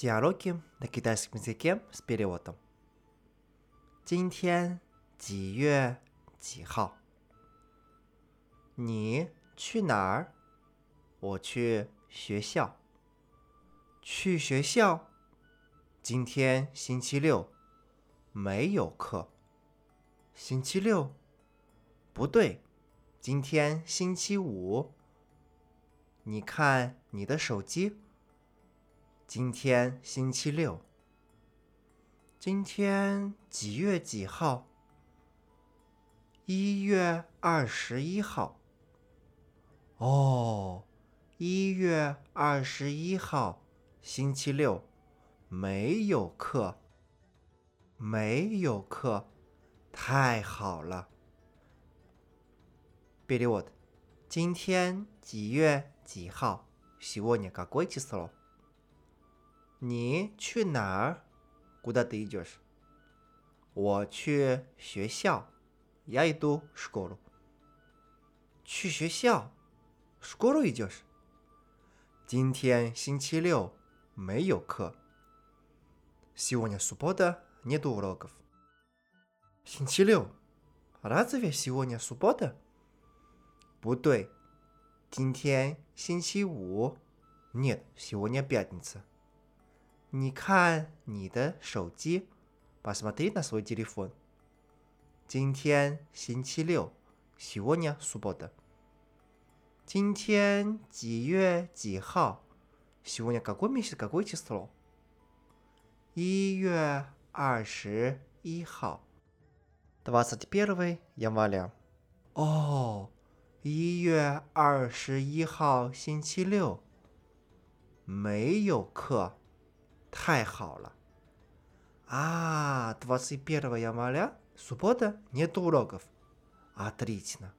Диалоги на китайском языке с переводом. 今天几月几号？你去哪儿？我去学校。去学校？今天星期六，没有课。星期六？不对，今天星期五。你看你的手机。 今天星期六。今天几月几号？一月二十一号。哦，一月二十一号，星期六，没有课。没有课，太好了。Перевод. 今天几月几号？Сегодня какое число? 你去哪儿？Куда ты идешь？我去学校。Я иду в школу。去学校？В школу идешь？今天星期六，没有课。Сегодня суббота, нет уроков。星期六？Разве сегодня суббота？不对，今天星期五。Нет, сегодня пятница。 你看你的手机，посмотри на свой телефон。今天星期六，сегодня суббота。今天几月几号？сегодня какой месяц, какое число？一月二十一号。Двадцать первый января。哦，一月二十一号星期六，没有课。 太好了！А, 21 января, суббота, нет уроков. Отлично.